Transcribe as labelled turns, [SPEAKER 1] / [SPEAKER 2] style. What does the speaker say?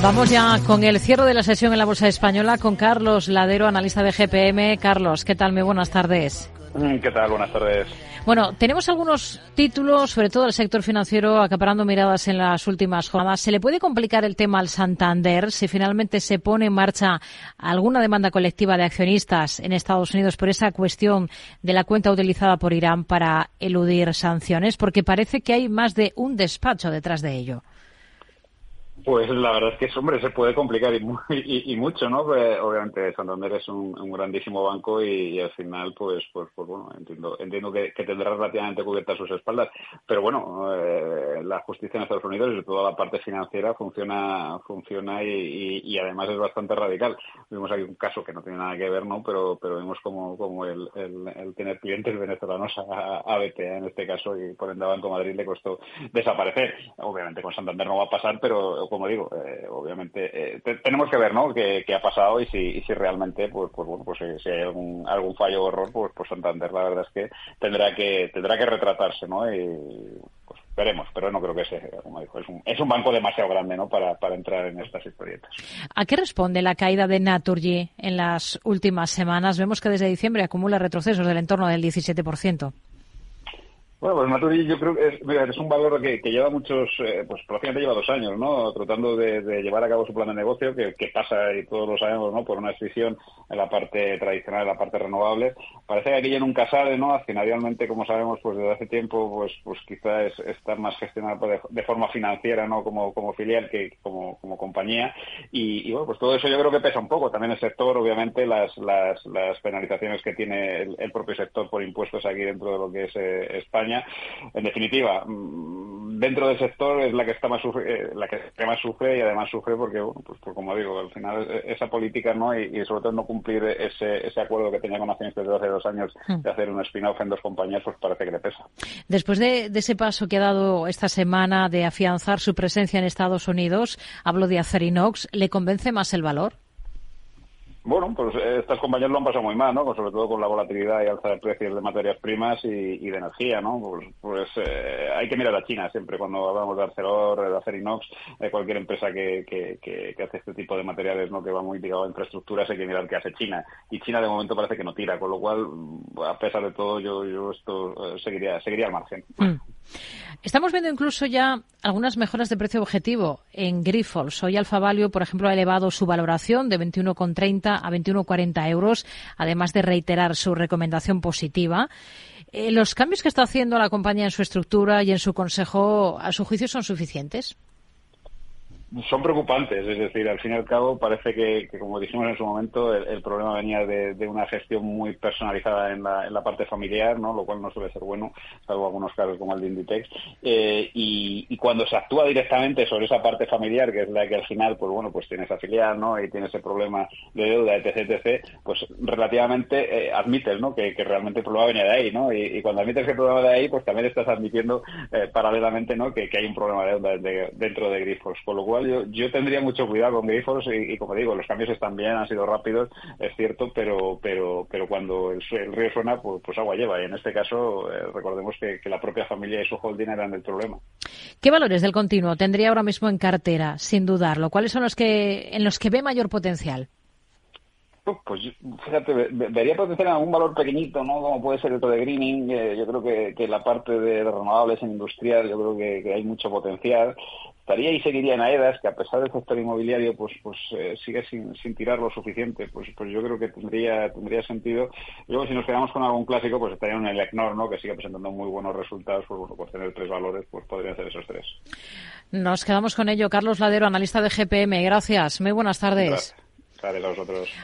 [SPEAKER 1] Vamos ya con el cierre de la sesión en la Bolsa Española con Carlos Ladero, analista de GPM. Carlos, ¿qué tal? Muy buenas tardes.
[SPEAKER 2] Mm, ¿Qué tal? Buenas tardes.
[SPEAKER 1] Bueno, tenemos algunos títulos, sobre todo el sector financiero, acaparando miradas en las últimas jornadas. ¿Se le puede complicar el tema al Santander si finalmente se pone en marcha alguna demanda colectiva de accionistas en Estados Unidos por esa cuestión de la cuenta utilizada por Irán para eludir sanciones? Porque parece que hay más de un despacho detrás de ello.
[SPEAKER 2] Pues la verdad es que, hombre, se puede complicar y, y, mucho, ¿no? Pues, obviamente Santander es un, grandísimo banco y, al final, pues, pues, pues bueno, entiendo, entiendo que, tendrá relativamente cubiertas sus espaldas. Pero bueno, eh, la justicia en Estados Unidos y toda la parte financiera funciona, funciona y, además es bastante radical. Vimos aquí un caso que no tiene nada que ver, ¿no? Pero, pero vimos como, como el, el, tener clientes venezolanos a, a BPA en este caso y por ende a Banco Madrid le costó desaparecer. Obviamente con Santander no va a pasar, pero como digo, eh, obviamente eh, tenemos que ver, ¿no? Qué, ha pasado y si, si realmente, pues, pues bueno, pues si hay algún, algún fallo o error, pues, pues Santander la verdad es que tendrá que tendrá que retratarse, ¿no? Y pues veremos, pero no creo que sea, como dijo, es un, es un banco demasiado grande, ¿no? Para, para entrar en estas historietas.
[SPEAKER 1] ¿A qué responde la caída de Naturgy en las últimas semanas? Vemos que desde diciembre acumula retrocesos del entorno del 17%.
[SPEAKER 2] Bueno, pues Maturi yo creo que es, un valor que, lleva muchos, eh, pues prácticamente lleva dos años, ¿no? Tratando de, llevar a cabo su plan de negocio, que, pasa, y todos lo sabemos, ¿no? Por una decisión en la parte tradicional, en la parte renovable. Parece que ya nunca sale, ¿no? Accionarialmente, como sabemos, pues desde hace tiempo, pues pues quizá es, está más gestionado de, forma financiera, ¿no? Como, como filial que como, como compañía. Y, bueno, pues todo eso yo creo que pesa un poco. También el sector, obviamente, las, las, las penalizaciones que tiene el, propio sector por impuestos aquí dentro de lo que es eh, España en definitiva, mm, dentro del sector es la que está más sufre, eh, la que más sufre y además sufre porque, bueno, pues, pues, como digo, al final esa política no y, sobre todo no cumplir ese, ese acuerdo que tenía con accionistas desde hace dos años hmm. de hacer un spin-off en dos compañías, pues parece que le pesa.
[SPEAKER 1] Después de, ese paso que ha dado esta semana de afianzar su presencia en Estados Unidos, hablo de Acerinox, ¿le convence más el valor?
[SPEAKER 2] Bueno, pues eh, estas compañías lo han pasado muy mal, ¿no? Sobre todo con la volatilidad y alza de precios de materias primas y, de energía, ¿no? Pues, pues eh, hay que mirar a China siempre cuando hablamos de Arcelor, de Acerinox, de cualquier empresa que, que, hace este tipo de materiales, ¿no? Que va muy ligado a infraestructuras, hay que mirar qué hace China. Y China de momento parece que no tira, con lo cual, a pesar de todo, yo, yo esto eh, seguiría, seguiría al margen. Mm.
[SPEAKER 1] Estamos viendo incluso ya algunas mejoras de precio objetivo en Grifols. Hoy Alfa Value, por ejemplo, ha elevado su valoración de 21,30 a 21,40 euros, además de reiterar su recomendación positiva. Eh, ¿Los cambios que está haciendo la compañía en su estructura y en su consejo, a su juicio, son suficientes?
[SPEAKER 2] Son preocupantes, es decir, al fin y al cabo parece que, como dijimos en su momento, el, problema venía de, una gestión muy personalizada en la, en la, parte familiar, ¿no? lo cual no suele ser bueno, salvo algunos casos como el de Inditex, eh, y, cuando se actúa directamente sobre esa parte familiar, que es la que al final, pues bueno, pues tiene esa filial, ¿no? y tiene ese problema de deuda, etc., etc., pues relativamente eh, admites, ¿no? Que, realmente el problema venía de ahí, ¿no? Y, cuando admites que el problema de ahí, pues también estás admitiendo eh, paralelamente, ¿no? Que, hay un problema de deuda dentro de Grifos, con lo cual yo, tendría mucho cuidado con Grifols y, como digo, los cambios están bien, han sido rápidos, es cierto, pero pero pero cuando el, río suena, pues, pues, agua lleva. Y en este caso, eh, recordemos que, la propia familia y su holding eran el problema.
[SPEAKER 1] ¿Qué valores del continuo tendría ahora mismo en cartera, sin dudarlo? ¿Cuáles son los que en los que ve mayor potencial?
[SPEAKER 2] Pues fíjate, vería potencial en algún valor pequeñito, ¿no? Como puede ser el de greening. Eh, yo creo que, que, la parte de renovables en industrial, yo creo que, hay mucho potencial estaría y seguiría en AEDAS, que a pesar del sector inmobiliario, pues pues eh, sigue sin, sin tirar lo suficiente, pues pues yo creo que tendría tendría sentido. Luego, si nos quedamos con algún clásico, pues estaría en el ECNOR, ¿no? Que sigue presentando muy buenos resultados, pues bueno, pues tener tres valores, pues podría ser esos tres.
[SPEAKER 1] Nos quedamos con ello. Carlos Ladero, analista de GPM. Gracias. Muy buenas tardes.
[SPEAKER 2] Gracias. a vosotros.